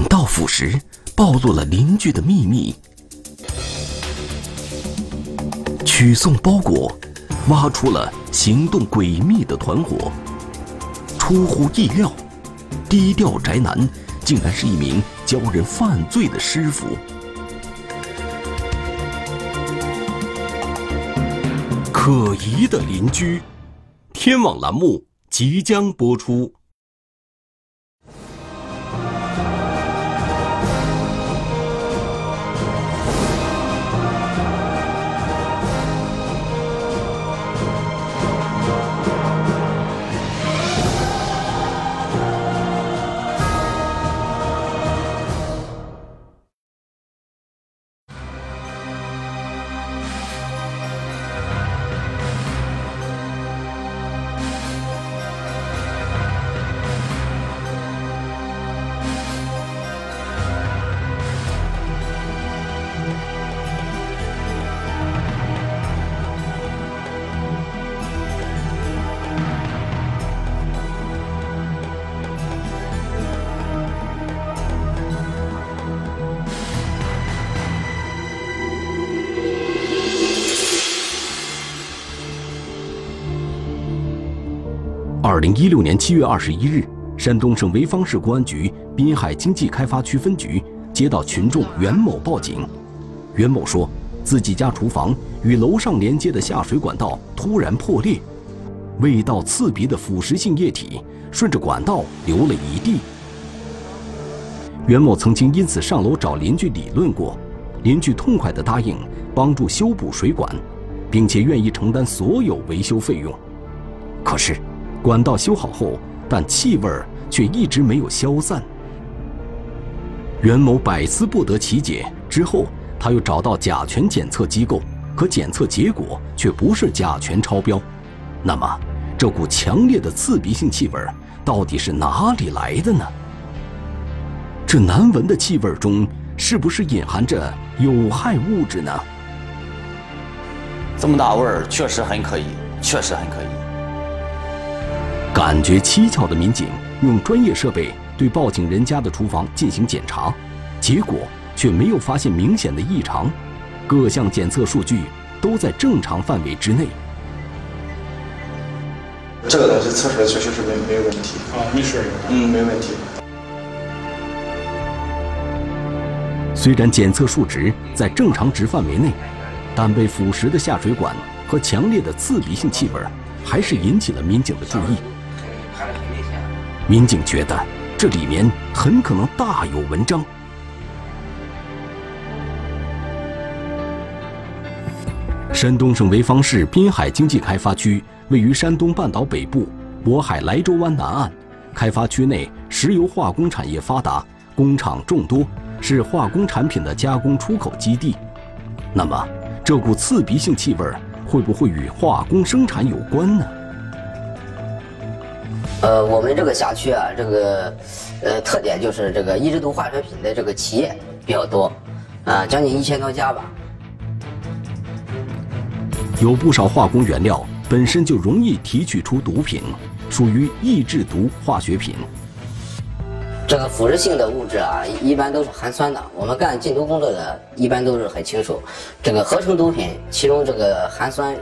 管道腐蚀暴露了邻居的秘密，取送包裹挖出了行动诡秘的团伙。出乎意料，低调宅男竟然是一名教人犯罪的师傅。可疑的邻居，天网栏目即将播出。二零一六年七月二十一日，山东省潍坊市公安局滨海经济开发区分局接到群众袁某报警。袁某说，自己家厨房与楼上连接的下水管道突然破裂，味道刺鼻的腐蚀性液体顺着管道流了一地。袁某曾经因此上楼找邻居理论过，邻居痛快地答应帮助修补水管，并且愿意承担所有维修费用。可是。管道修好后，但气味却一直没有消散。袁某百思不得其解，之后他又找到甲醛检测机构，可检测结果却不是甲醛超标。那么，这股强烈的刺鼻性气味到底是哪里来的呢？这难闻的气味中，是不是隐含着有害物质呢？这么大味儿，确实很可疑，确实很可疑。感觉蹊跷的民警用专业设备对报警人家的厨房进行检查，结果却没有发现明显的异常，各项检测数据都在正常范围之内。这个东西测出来确实是没没有问题啊，没事嗯，没问题。虽然检测数值在正常值范围内，但被腐蚀的下水管和强烈的刺鼻性气味还是引起了民警的注意。民警觉得这里面很可能大有文章。山东省潍坊市滨海经济开发区位于山东半岛北部，渤海莱州湾南岸。开发区内石油化工产业发达，工厂众多，是化工产品的加工出口基地。那么，这股刺鼻性气味会不会与化工生产有关呢？呃，我们这个辖区啊，这个呃特点就是这个一制毒化学品的这个企业比较多，啊，将近一千多家吧。有不少化工原料本身就容易提取出毒品，属于易制毒化学品。这个腐蚀性的物质啊，一般都是含酸的。我们干禁毒工作的，一般都是很清楚，这个合成毒品其中这个含酸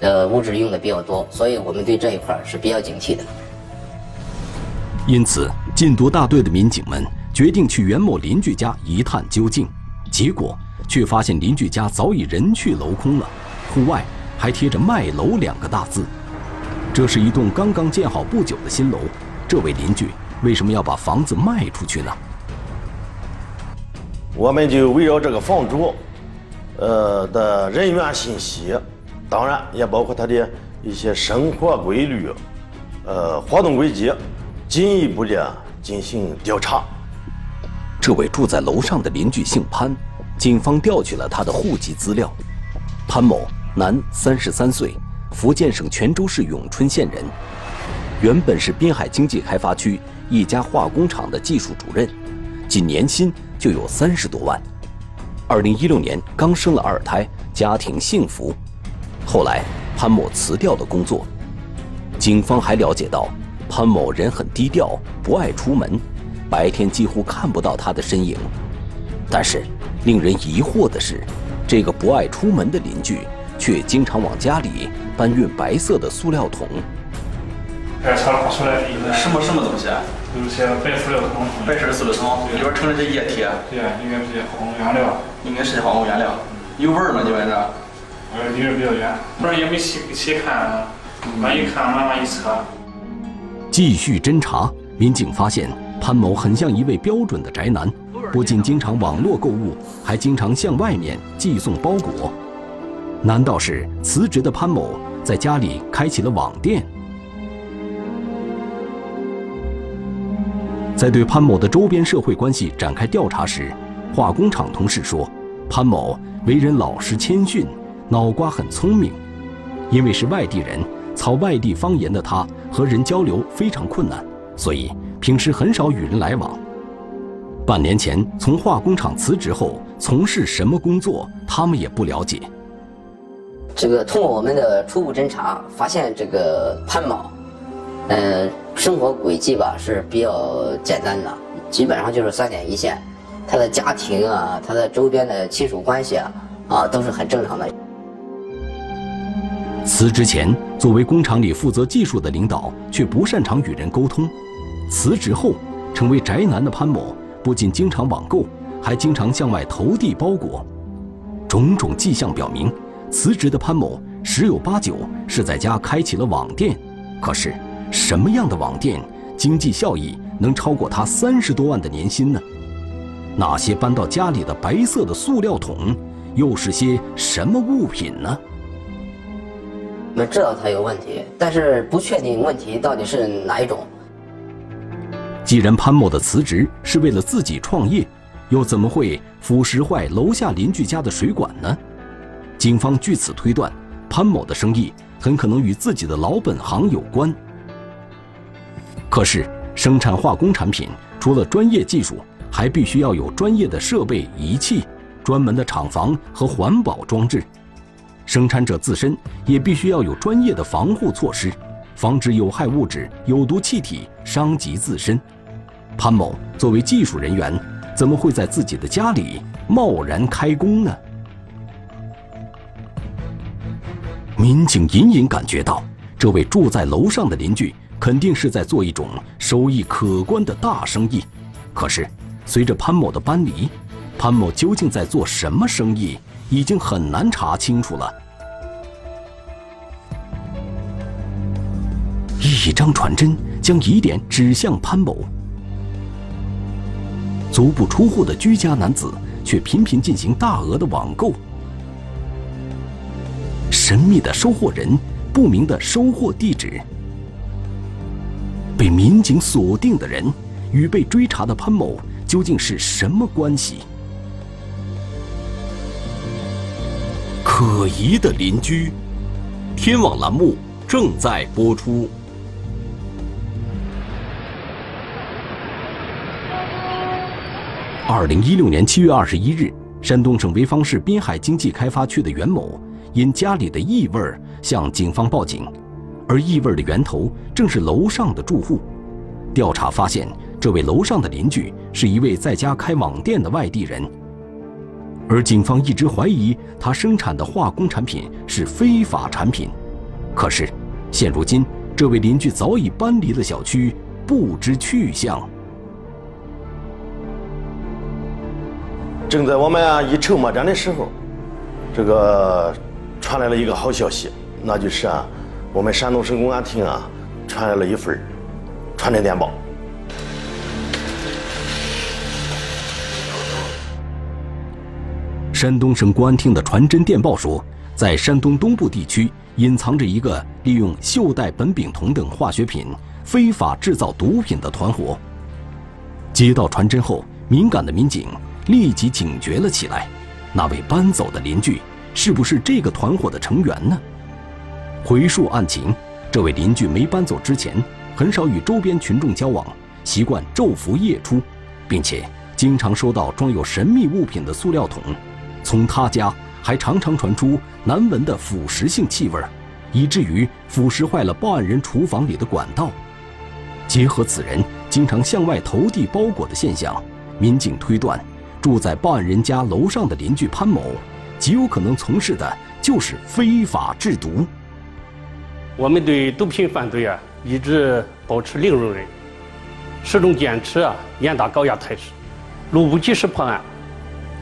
呃物质用的比较多，所以我们对这一块是比较警惕的。因此，禁毒大队的民警们决定去袁某邻居家一探究竟。结果却发现邻居家早已人去楼空了，户外还贴着“卖楼”两个大字。这是一栋刚刚建好不久的新楼，这位邻居为什么要把房子卖出去呢？我们就围绕这个房主，呃的人员信息，当然也包括他的一些生活规律，呃活动轨迹。进一步的进行调查。这位住在楼上的邻居姓潘，警方调取了他的户籍资料。潘某，男，三十三岁，福建省泉州市永春县人，原本是滨海经济开发区一家化工厂的技术主任，仅年薪就有三十多万。二零一六年刚生了二胎，家庭幸福。后来潘某辞掉了工作。警方还了解到。潘某人很低调，不爱出门，白天几乎看不到他的身影。但是，令人疑惑的是，这个不爱出门的邻居，却经常往家里搬运白色的塑料桶。这车拉出来的一个什么什么东西？有些白塑料桶，白色的塑料桶，里边盛的是液体。对，应该是化工原料。应该是化工原料。有味儿吗？你闻着？呃，离得比较远，不然也没细细看，往一看，慢慢一测。继续侦查，民警发现潘某很像一位标准的宅男，不仅经常网络购物，还经常向外面寄送包裹。难道是辞职的潘某在家里开启了网店？在对潘某的周边社会关系展开调查时，化工厂同事说，潘某为人老实谦逊，脑瓜很聪明。因为是外地人，操外地方言的他和人交流非常困难，所以平时很少与人来往。半年前从化工厂辞职后，从事什么工作，他们也不了解。这个通过我们的初步侦查，发现这个潘某，呃，生活轨迹吧是比较简单的，基本上就是三点一线。他的家庭啊，他的周边的亲属关系啊，啊都是很正常的。辞职前，作为工厂里负责技术的领导，却不擅长与人沟通；辞职后，成为宅男的潘某，不仅经常网购，还经常向外投递包裹。种种迹象表明，辞职的潘某十有八九是在家开启了网店。可是，什么样的网店，经济效益能超过他三十多万的年薪呢？那些搬到家里的白色的塑料桶，又是些什么物品呢？我们知道他有问题，但是不确定问题到底是哪一种。既然潘某的辞职是为了自己创业，又怎么会腐蚀坏楼下邻居家的水管呢？警方据此推断，潘某的生意很可能与自己的老本行有关。可是，生产化工产品除了专业技术，还必须要有专业的设备仪器、专门的厂房和环保装置。生产者自身也必须要有专业的防护措施，防止有害物质、有毒气体伤及自身。潘某作为技术人员，怎么会在自己的家里贸然开工呢？民警隐隐感觉到，这位住在楼上的邻居肯定是在做一种收益可观的大生意。可是，随着潘某的搬离，潘某究竟在做什么生意？已经很难查清楚了。一张传真将疑点指向潘某。足不出户的居家男子却频频进行大额的网购。神秘的收货人，不明的收货地址，被民警锁定的人，与被追查的潘某究竟是什么关系？可疑的邻居，天网栏目正在播出。二零一六年七月二十一日，山东省潍坊市滨海经济开发区的袁某因家里的异味向警方报警，而异味的源头正是楼上的住户。调查发现，这位楼上的邻居是一位在家开网店的外地人。而警方一直怀疑他生产的化工产品是非法产品，可是现如今这位邻居早已搬离了小区，不知去向。正在我们啊一筹莫展的时候，这个传来了一个好消息，那就是啊，我们山东省公安厅啊传来了一份传真电报。山东省公安厅的传真电报说，在山东东部地区隐藏着一个利用溴代苯丙酮等化学品非法制造毒品的团伙。接到传真后，敏感的民警立即警觉了起来：那位搬走的邻居是不是这个团伙的成员呢？回述案情，这位邻居没搬走之前，很少与周边群众交往，习惯昼伏夜出，并且经常收到装有神秘物品的塑料桶。从他家还常常传出难闻的腐蚀性气味，以至于腐蚀坏了报案人厨房里的管道。结合此人经常向外投递包裹的现象，民警推断，住在报案人家楼上的邻居潘某，极有可能从事的就是非法制毒。我们对毒品犯罪啊，一直保持零容忍，始终坚持啊严打高压态势，若不及时破案，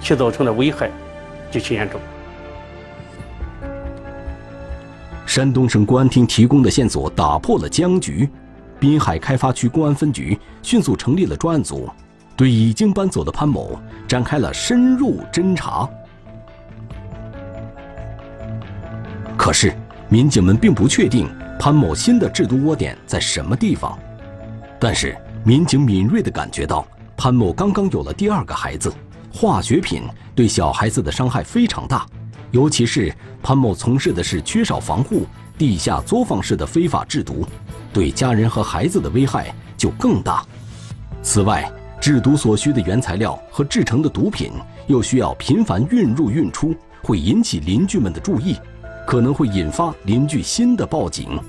其造成的危害极其严重。山东省公安厅提供的线索打破了僵局，滨海开发区公安分局迅速成立了专案组，对已经搬走的潘某展开了深入侦查。可是，民警们并不确定潘某新的制毒窝点在什么地方。但是，民警敏锐地感觉到，潘某刚刚有了第二个孩子，化学品对小孩子的伤害非常大。尤其是潘某从事的是缺少防护、地下作坊式的非法制毒，对家人和孩子的危害就更大。此外，制毒所需的原材料和制成的毒品又需要频繁运入运出，会引起邻居们的注意，可能会引发邻居新的报警。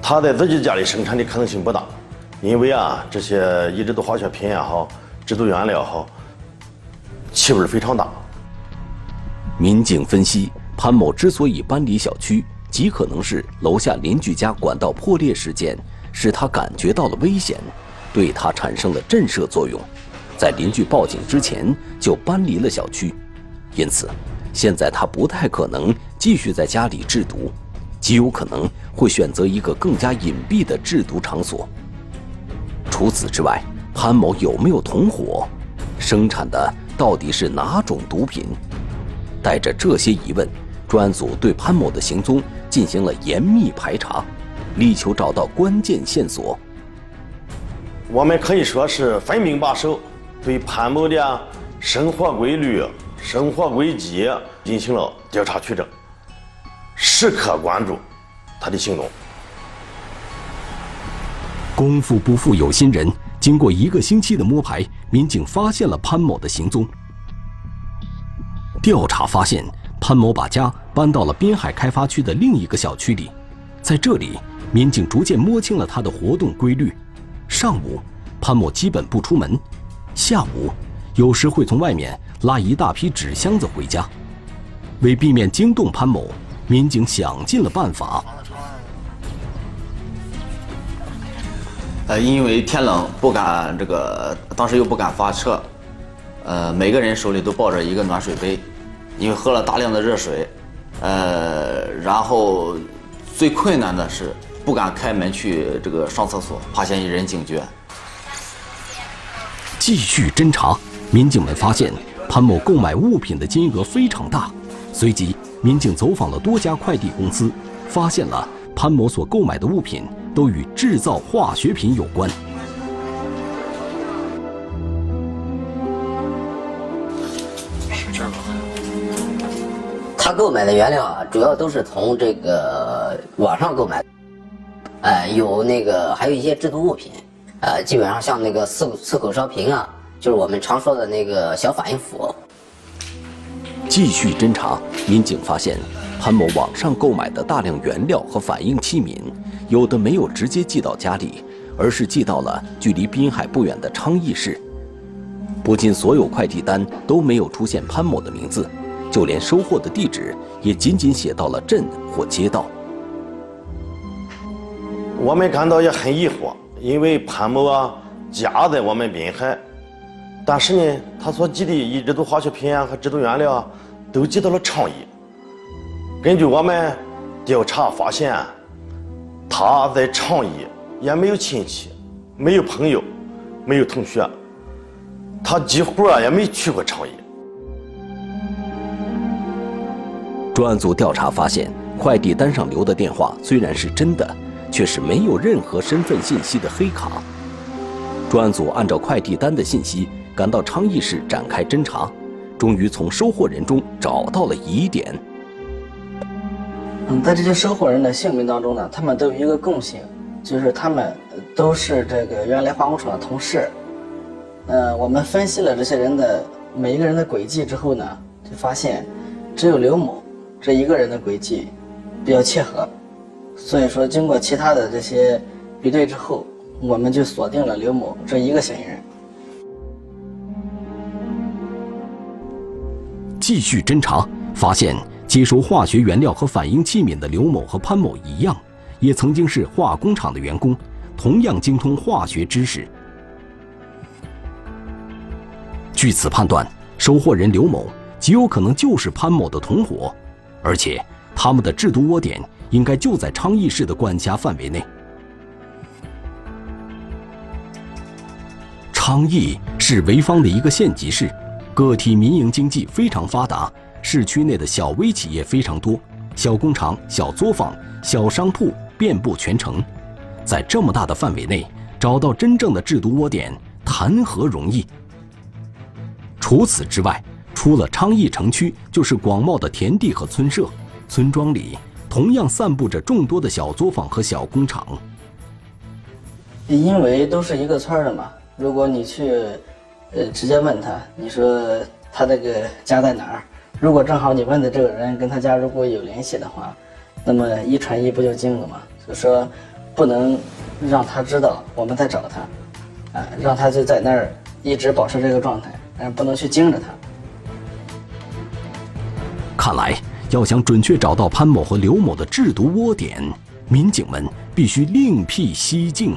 他在自己家里生产的可能性不大，因为啊，这些一直都化学品也好，制毒原料好，气味非常大。民警分析，潘某之所以搬离小区，极可能是楼下邻居家管道破裂事件使他感觉到了危险，对他产生了震慑作用，在邻居报警之前就搬离了小区，因此，现在他不太可能继续在家里制毒，极有可能会选择一个更加隐蔽的制毒场所。除此之外，潘某有没有同伙？生产的到底是哪种毒品？带着这些疑问，专案组对潘某的行踪进行了严密排查，力求找到关键线索。我们可以说是分兵把守，对潘某的生活规律、生活轨迹进行了调查取证，时刻关注他的行动。功夫不负有心人，经过一个星期的摸排，民警发现了潘某的行踪。调查发现，潘某把家搬到了滨海开发区的另一个小区里，在这里，民警逐渐摸清了他的活动规律。上午，潘某基本不出门；下午，有时会从外面拉一大批纸箱子回家。为避免惊动潘某，民警想尽了办法。呃，因为天冷不敢这个，当时又不敢发车，呃，每个人手里都抱着一个暖水杯。因为喝了大量的热水，呃，然后最困难的是不敢开门去这个上厕所，怕嫌疑人警觉。继续侦查，民警们发现潘某购买物品的金额非常大。随即，民警走访了多家快递公司，发现了潘某所购买的物品都与制造化学品有关。他购买的原料啊，主要都是从这个网上购买，哎，有那个还有一些制毒物品，呃，基本上像那个四四口烧瓶啊，就是我们常说的那个小反应釜。继续侦查，民警发现潘某网上购买的大量原料和反应器皿，有的没有直接寄到家里，而是寄到了距离滨海不远的昌邑市。不仅所有快递单都没有出现潘某的名字。就连收货的地址也仅仅写到了镇或街道。我们感到也很疑惑，因为潘某啊家在我们滨海，但是呢，他所寄的一制毒化学品啊和制毒原料啊都寄到了昌邑。根据我们调查发现，他在昌邑也没有亲戚，没有朋友，没有同学，他几乎啊也没去过昌邑。专案组调查发现，快递单上留的电话虽然是真的，却是没有任何身份信息的黑卡。专案组按照快递单的信息赶到昌邑市展开侦查，终于从收货人中找到了疑点。嗯，在这些收货人的姓名当中呢，他们都有一个共性，就是他们都是这个原来化工厂的同事。呃，我们分析了这些人的每一个人的轨迹之后呢，就发现只有刘某。这一个人的轨迹比较切合，所以说经过其他的这些比对之后，我们就锁定了刘某这一个嫌疑人。继续侦查，发现接收化学原料和反应器皿的刘某和潘某一样，也曾经是化工厂的员工，同样精通化学知识。据此判断，收货人刘某极有可能就是潘某的同伙，而且他们的制毒窝点应该就在昌邑市的管辖范围内。昌邑是潍坊的一个县级市，个体民营经济非常发达，市区内的小微企业非常多，小工厂、小作坊、小商铺遍布全城，在这么大的范围内找到真正的制毒窝点，谈何容易？除此之外，除了昌邑城区，就是广袤的田地和村舍，村庄里同样散布着众多的小作坊和小工厂。因为都是一个村的嘛，如果你去，呃，直接问他，你说他这个家在哪儿？如果正好你问的这个人跟他家如果有联系的话，那么一传一不就精了吗？就说不能让他知道我们在找他，啊，让他就在那儿一直保持这个状态。但是，不能去惊着他。看来，要想准确找到潘某和刘某的制毒窝点，民警们必须另辟蹊径。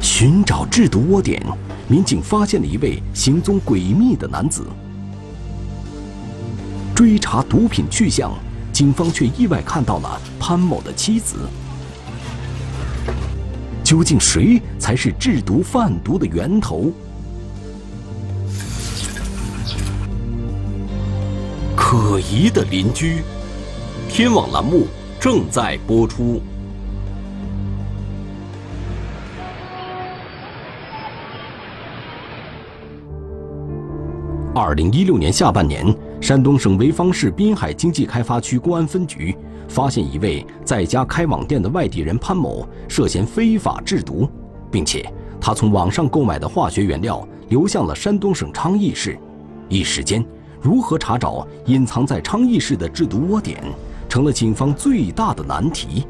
寻找制毒窝点，民警发现了一位行踪诡秘的男子。追查毒品去向，警方却意外看到了潘某的妻子。究竟谁才是制毒贩毒的源头？可疑的邻居，天网栏目正在播出。二零一六年下半年，山东省潍坊市滨海经济开发区公安分局。发现一位在家开网店的外地人潘某涉嫌非法制毒，并且他从网上购买的化学原料流向了山东省昌邑市。一时间，如何查找隐藏在昌邑市的制毒窝点，成了警方最大的难题。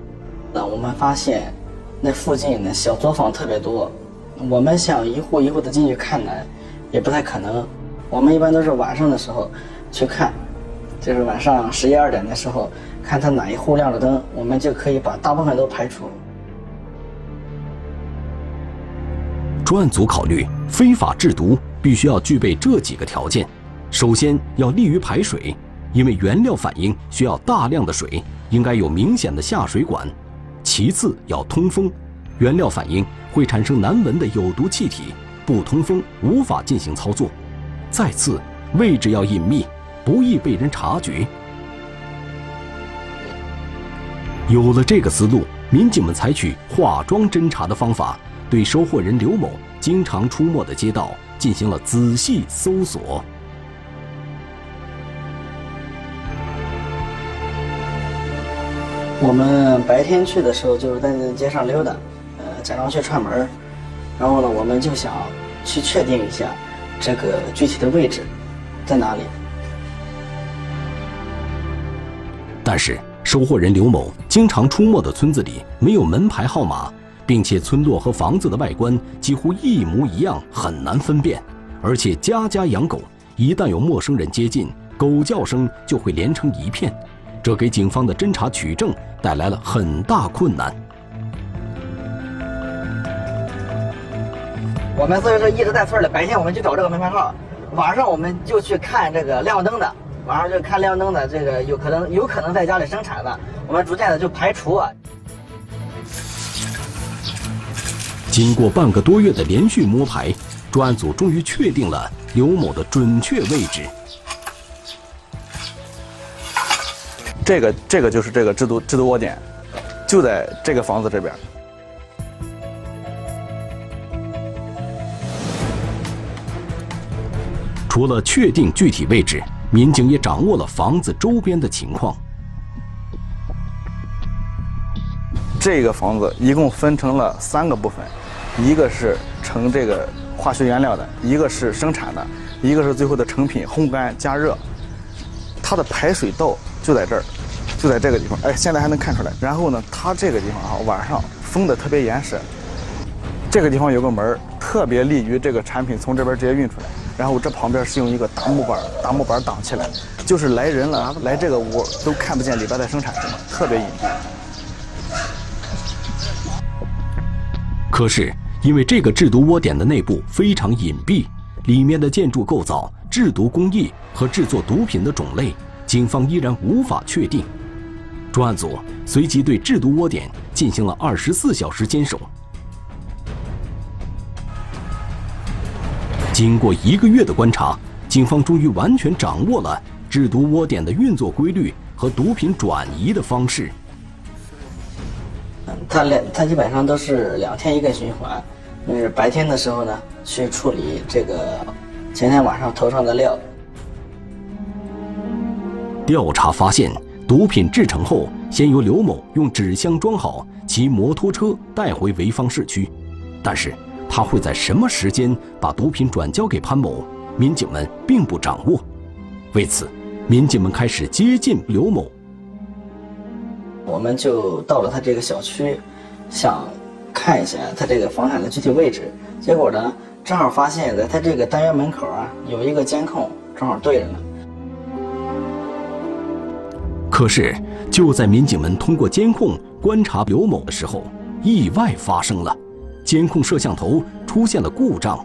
那我们发现，那附近的小作坊特别多，我们想一户一户的进去看呢，也不太可能。我们一般都是晚上的时候去看，就是晚上十一二点的时候。看他哪一户亮着灯，我们就可以把大部分都排除。专案组考虑，非法制毒必须要具备这几个条件：首先要利于排水，因为原料反应需要大量的水，应该有明显的下水管；其次要通风，原料反应会产生难闻的有毒气体，不通风无法进行操作；再次位置要隐秘，不易被人察觉。有了这个思路，民警们采取化妆侦查的方法，对收货人刘某经常出没的街道进行了仔细搜索。我们白天去的时候，就是在街上溜达，呃，假装去串门然后呢，我们就想去确定一下这个具体的位置在哪里。但是。收货人刘某经常出没的村子里没有门牌号码，并且村落和房子的外观几乎一模一样，很难分辨。而且家家养狗，一旦有陌生人接近，狗叫声就会连成一片，这给警方的侦查取证带来了很大困难。我们所以说一直在村里，白天我们去找这个门牌号，晚上我们就去看这个亮灯的。晚上就看亮灯的，这个有可能有可能在家里生产的，我们逐渐的就排除啊。经过半个多月的连续摸排，专案组终于确定了刘某的准确位置。这个这个就是这个制毒制毒窝点，就在这个房子这边。除了确定具体位置。民警也掌握了房子周边的情况。这个房子一共分成了三个部分，一个是盛这个化学原料的，一个是生产的，一个是最后的成品烘干加热。它的排水道就在这儿，就在这个地方，哎，现在还能看出来。然后呢，它这个地方啊，晚上封的特别严实，这个地方有个门，特别利于这个产品从这边直接运出来。然后这旁边是用一个大木板，大木板挡起来，就是来人了来这个屋都看不见里边在生产什么，特别隐蔽。可是，因为这个制毒窝点的内部非常隐蔽，里面的建筑构造、制毒工艺和制作毒品的种类，警方依然无法确定。专案组随即对制毒窝点进行了二十四小时监守。经过一个月的观察，警方终于完全掌握了制毒窝点的运作规律和毒品转移的方式。他两，他基本上都是两天一个循环。是白天的时候呢，去处理这个前天晚上投上的料。调查发现，毒品制成后，先由刘某用纸箱装好，骑摩托车带回潍坊市区。但是，他会在什么时间把毒品转交给潘某？民警们并不掌握。为此，民警们开始接近刘某。我们就到了他这个小区，想看一下他这个房产的具体位置。结果呢，正好发现在他这个单元门口啊有一个监控，正好对着呢。可是，就在民警们通过监控观察刘某的时候，意外发生了，监控摄像头出现了故障。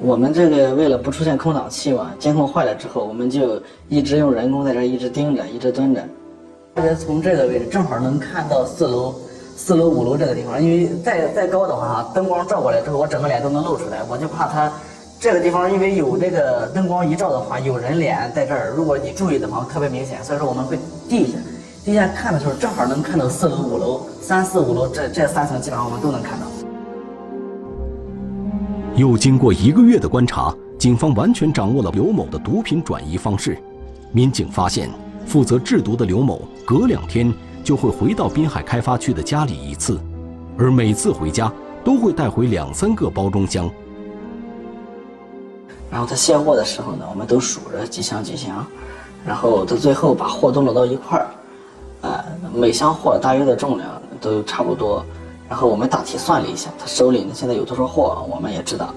我们这个为了不出现空档期嘛，监控坏了之后，我们就一直用人工在这一直盯着，一直蹲着。大家从这个位置正好能看到四楼、四楼、五楼这个地方，因为再再高的话，灯光照过来之后，我整个脸都能露出来。我就怕他这个地方，因为有这个灯光一照的话，有人脸在这儿，如果你注意的话，特别明显。所以说我们会低下，低下看的时候，正好能看到四楼、五楼、三四五楼这这三层，基本上我们都能看到。又经过一个月的观察，警方完全掌握了刘某的毒品转移方式。民警发现，负责制毒的刘某隔两天就会回到滨海开发区的家里一次，而每次回家都会带回两三个包装箱。然后他卸货的时候呢，我们都数着几箱几箱，然后到最后把货都摞到一块儿，呃，每箱货大约的重量都差不多。然后我们大体算了一下，他手里呢现在有多少货，我们也知道。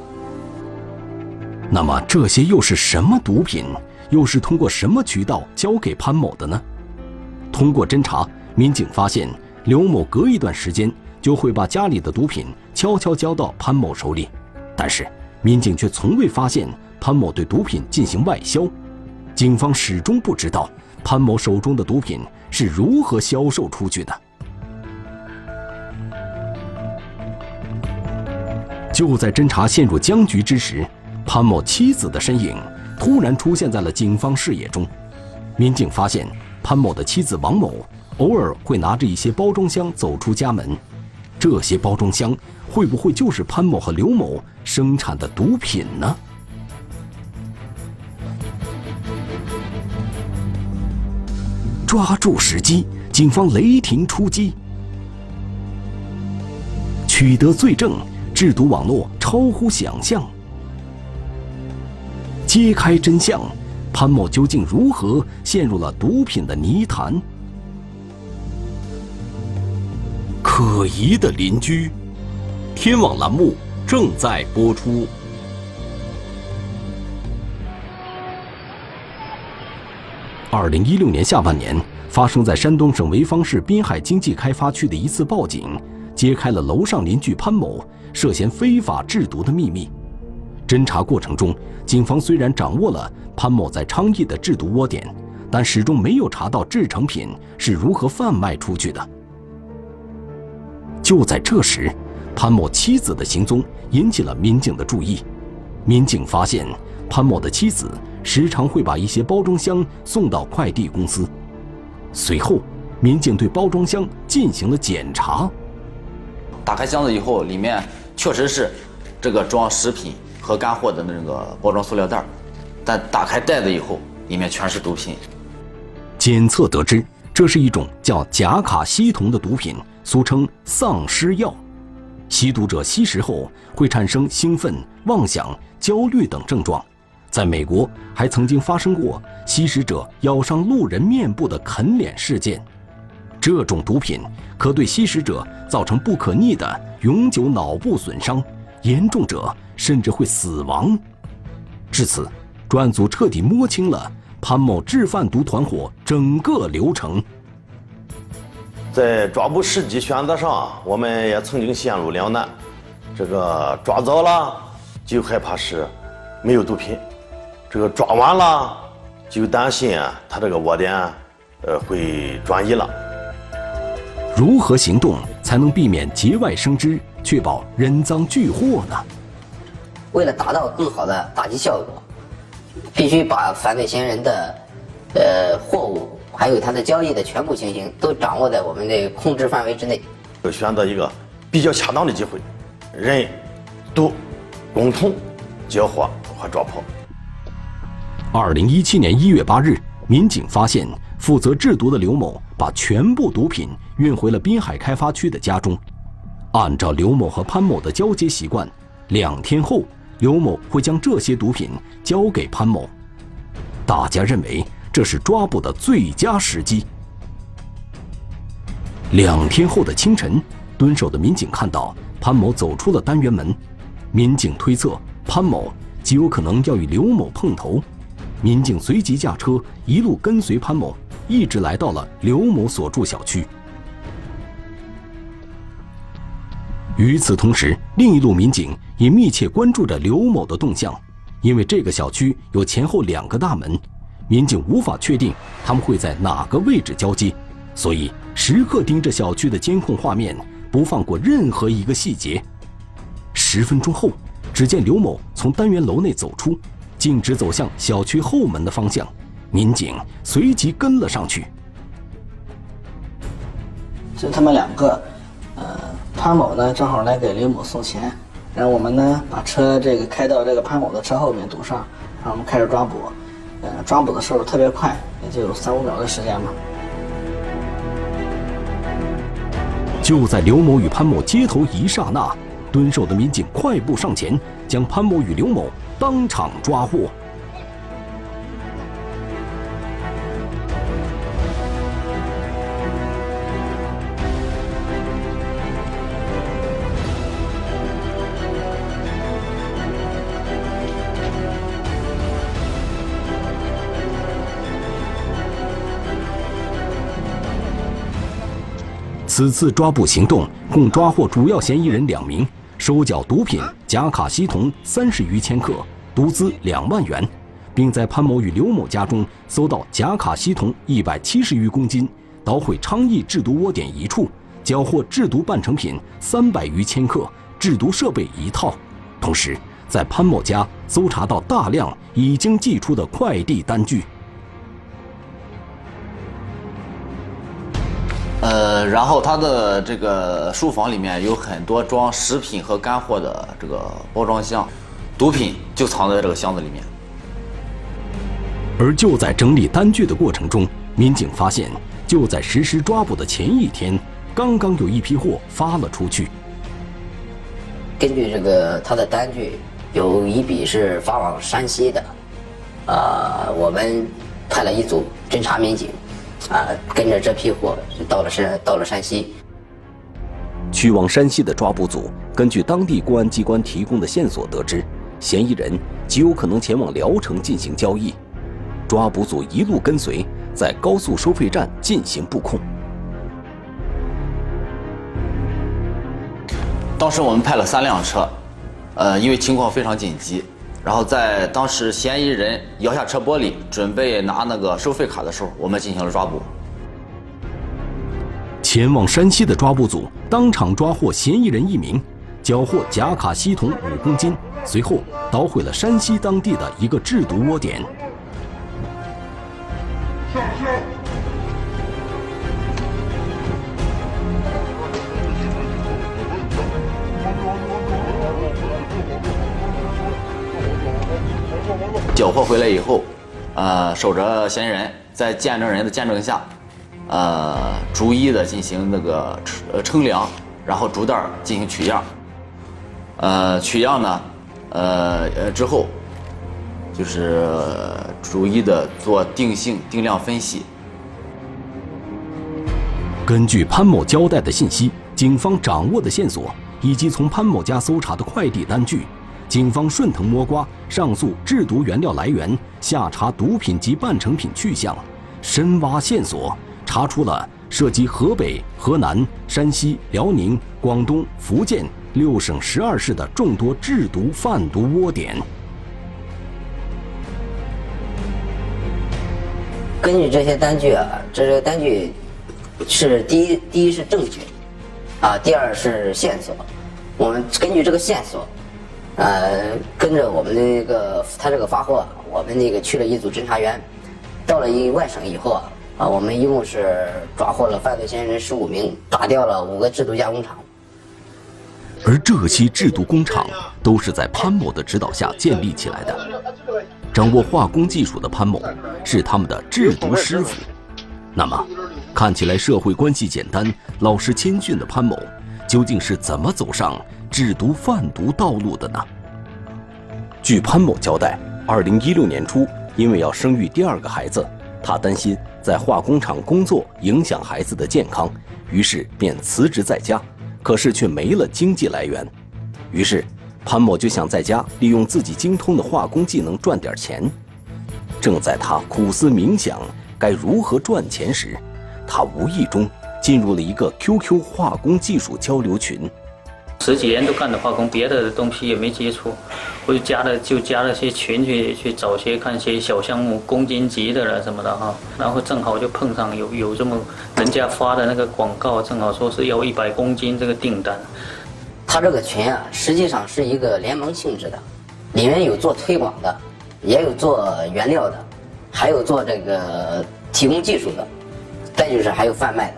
那么这些又是什么毒品？又是通过什么渠道交给潘某的呢？通过侦查，民警发现刘某隔一段时间就会把家里的毒品悄悄交到潘某手里，但是民警却从未发现潘某对毒品进行外销。警方始终不知道潘某手中的毒品是如何销售出去的。就在侦查陷入僵局之时，潘某妻子的身影突然出现在了警方视野中。民警发现，潘某的妻子王某偶尔会拿着一些包装箱走出家门，这些包装箱会不会就是潘某和刘某生产的毒品呢？抓住时机，警方雷霆出击，取得罪证。制毒网络超乎想象，揭开真相，潘某究竟如何陷入了毒品的泥潭？可疑的邻居，天网栏目正在播出。二零一六年下半年，发生在山东省潍坊市滨海经济开发区的一次报警，揭开了楼上邻居潘某。涉嫌非法制毒的秘密，侦查过程中，警方虽然掌握了潘某在昌邑的制毒窝点，但始终没有查到制成品是如何贩卖出去的。就在这时，潘某妻子的行踪引起了民警的注意。民警发现，潘某的妻子时常会把一些包装箱送到快递公司。随后，民警对包装箱进行了检查。打开箱子以后，里面。确实是，这个装食品和干货的那个包装塑料袋但打开袋子以后，里面全是毒品。检测得知，这是一种叫甲卡西酮的毒品，俗称丧尸药。吸毒者吸食后会产生兴奋、妄想、焦虑等症状，在美国还曾经发生过吸食者咬伤路人面部的啃脸事件。这种毒品可对吸食者造成不可逆的永久脑部损伤，严重者甚至会死亡。至此，专案组彻底摸清了潘某制贩毒团伙整个流程。在抓捕时机选择上，我们也曾经陷入两难。这个抓早了，就害怕是没有毒品；这个抓完了，就担心啊，他这个窝点，呃，会转移了。如何行动才能避免节外生枝，确保人赃俱获呢？为了达到更好的打击效果，必须把犯罪嫌疑人的，呃，货物。还有他的交易的全部情形都掌握在我们的控制范围之内。就选择一个比较恰当的机会，人、毒共同缴获和抓捕。二零一七年一月八日，民警发现负责制毒的刘某把全部毒品运回了滨海开发区的家中。按照刘某和潘某的交接习惯，两天后刘某会将这些毒品交给潘某。大家认为。这是抓捕的最佳时机。两天后的清晨，蹲守的民警看到潘某走出了单元门，民警推测潘某极有可能要与刘某碰头，民警随即驾车一路跟随潘某，一直来到了刘某所住小区。与此同时，另一路民警也密切关注着刘某的动向，因为这个小区有前后两个大门。民警无法确定他们会在哪个位置交接，所以时刻盯着小区的监控画面，不放过任何一个细节。十分钟后，只见刘某从单元楼内走出，径直走向小区后门的方向，民警随即跟了上去。就他们两个，呃，潘某呢正好来给刘某送钱，然后我们呢把车这个开到这个潘某的车后面堵上，然后我们开始抓捕。呃，抓捕的时候特别快，也就三五秒的时间吧。就在刘某与潘某接头一刹那，蹲守的民警快步上前，将潘某与刘某当场抓获。此次抓捕行动共抓获主要嫌疑人两名，收缴毒品甲卡西酮三十余千克，毒资两万元，并在潘某与刘某家中搜到甲卡西酮一百七十余公斤，捣毁昌邑制毒窝点一处，缴获制毒半成品三百余千克，制毒设备一套。同时，在潘某家搜查到大量已经寄出的快递单据。呃，然后他的这个书房里面有很多装食品和干货的这个包装箱，毒品就藏在这个箱子里面。而就在整理单据的过程中，民警发现，就在实施抓捕的前一天，刚刚有一批货发了出去。根据这个他的单据，有一笔是发往山西的，呃，我们派了一组侦查民警。啊，跟着这批货到了山，到了山西。去往山西的抓捕组，根据当地公安机关提供的线索得知，嫌疑人极有可能前往聊城进行交易。抓捕组一路跟随，在高速收费站进行布控。当时我们派了三辆车，呃，因为情况非常紧急。然后在当时嫌疑人摇下车玻璃准备拿那个收费卡的时候，我们进行了抓捕。前往山西的抓捕组当场抓获嫌疑人一名，缴获假卡西酮五公斤，随后捣毁了山西当地的一个制毒窝点。回来以后，呃，守着嫌疑人在见证人的见证下，呃，逐一的进行那个呃称量，然后逐袋进行取样。呃，取样呢，呃呃之后，就是逐一的做定性、定量分析。根据潘某交代的信息，警方掌握的线索，以及从潘某家搜查的快递单据，警方顺藤摸瓜，上溯制毒原料来源，下查毒品及半成品去向，深挖线索，查出了涉及河北、河南、山西、辽宁、广东、福建六省十二市的众多制毒贩毒窝点。根据这些单据啊，这些单据是第一，第一是证据，啊，第二是线索。我们根据这个线索，呃，跟着我们的那个他这个发货，我们那个去了一组侦查员，到了一外省以后啊，啊，我们一共是抓获了犯罪嫌疑人十五名，打掉了五个制毒加工厂。而这些制毒工厂都是在潘某的指导下建立起来的。掌握化工技术的潘某是他们的制毒师傅。那么，看起来社会关系简单、老实谦逊的潘某，究竟是怎么走上制毒贩毒道路的呢？据潘某交代，二零一六年初，因为要生育第二个孩子，他担心在化工厂工作影响孩子的健康，于是便辞职在家，可是却没了经济来源，于是。潘某就想在家利用自己精通的化工技能赚点钱。正在他苦思冥想该如何赚钱时，他无意中进入了一个 QQ 化工技术交流群。十几年都干的化工，别的东西也没接触，我就加了就加了些群去去找些看些小项目公斤级的了什么的哈。然后正好就碰上有有这么人家发的那个广告，正好说是要一百公斤这个订单。他这个群啊，实际上是一个联盟性质的，里面有做推广的，也有做原料的，还有做这个提供技术的，再就是还有贩卖的。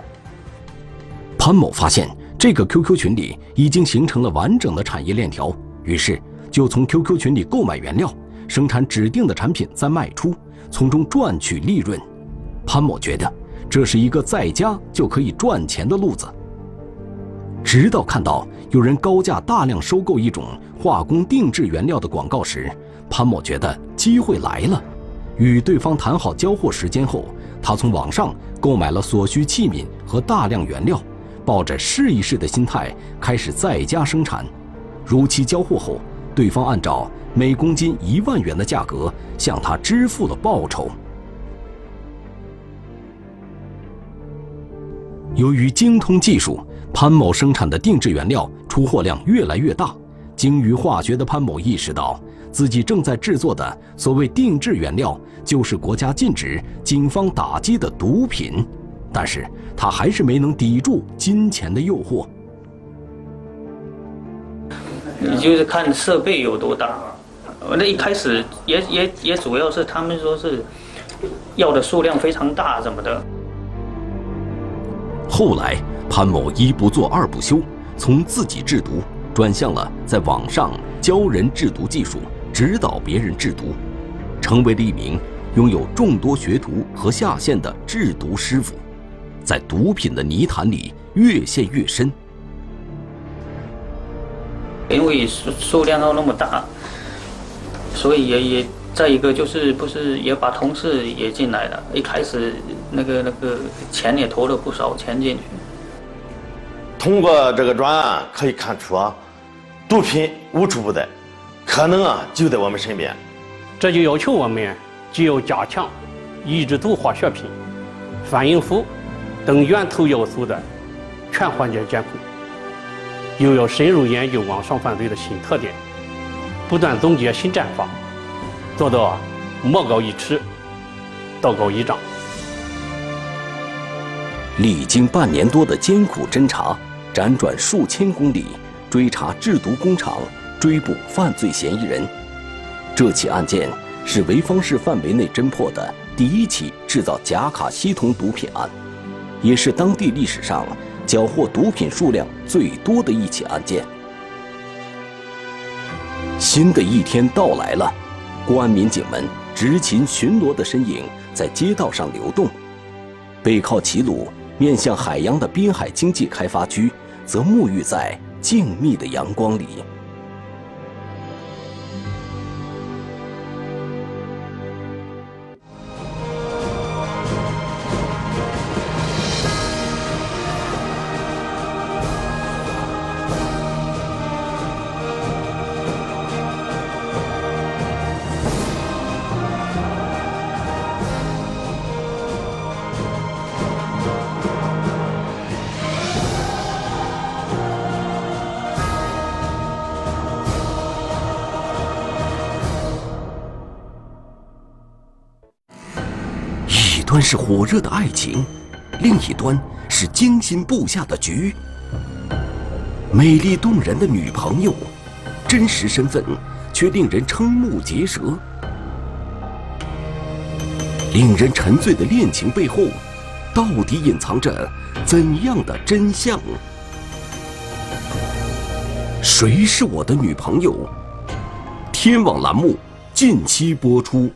潘某发现这个 QQ 群里已经形成了完整的产业链条，于是就从 QQ 群里购买原料，生产指定的产品再卖出，从中赚取利润。潘某觉得这是一个在家就可以赚钱的路子。直到看到有人高价大量收购一种化工定制原料的广告时，潘某觉得机会来了。与对方谈好交货时间后，他从网上购买了所需器皿和大量原料，抱着试一试的心态开始在家生产。如期交货后，对方按照每公斤一万元的价格向他支付了报酬。由于精通技术。潘某生产的定制原料出货量越来越大，精于化学的潘某意识到，自己正在制作的所谓定制原料就是国家禁止、警方打击的毒品，但是他还是没能抵住金钱的诱惑。你就是看设备有多大，那一开始也也也主要是他们说是要的数量非常大什么的，后来。潘某一不做二不休，从自己制毒转向了在网上教人制毒技术，指导别人制毒，成为了一名拥有众多学徒和下线的制毒师傅，在毒品的泥潭里越陷越深。因为数数量要那么大，所以也也再一个就是不是也把同事也进来了，一开始那个那个钱也投了不少钱进去。通过这个专案可以看出啊，毒品无处不在，可能啊就在我们身边。这就要求我们既要加强抑制毒化学品、反应符等源头要素的全环节监控，又要深入研究网上犯罪的新特点，不断总结新战法，做到魔高一尺，道高一丈。历经半年多的艰苦侦查。辗转数千公里，追查制毒工厂，追捕犯罪嫌疑人。这起案件是潍坊市范围内侦破的第一起制造假卡西酮毒品案，也是当地历史上缴获毒品数量最多的一起案件。新的一天到来了，公安民警们执勤巡逻的身影在街道上流动，背靠齐鲁，面向海洋的滨海经济开发区。则沐浴在静谧的阳光里。是火热的爱情，另一端是精心布下的局。美丽动人的女朋友，真实身份却令人瞠目结舌。令人沉醉的恋情背后，到底隐藏着怎样的真相？谁是我的女朋友？天网栏目近期播出。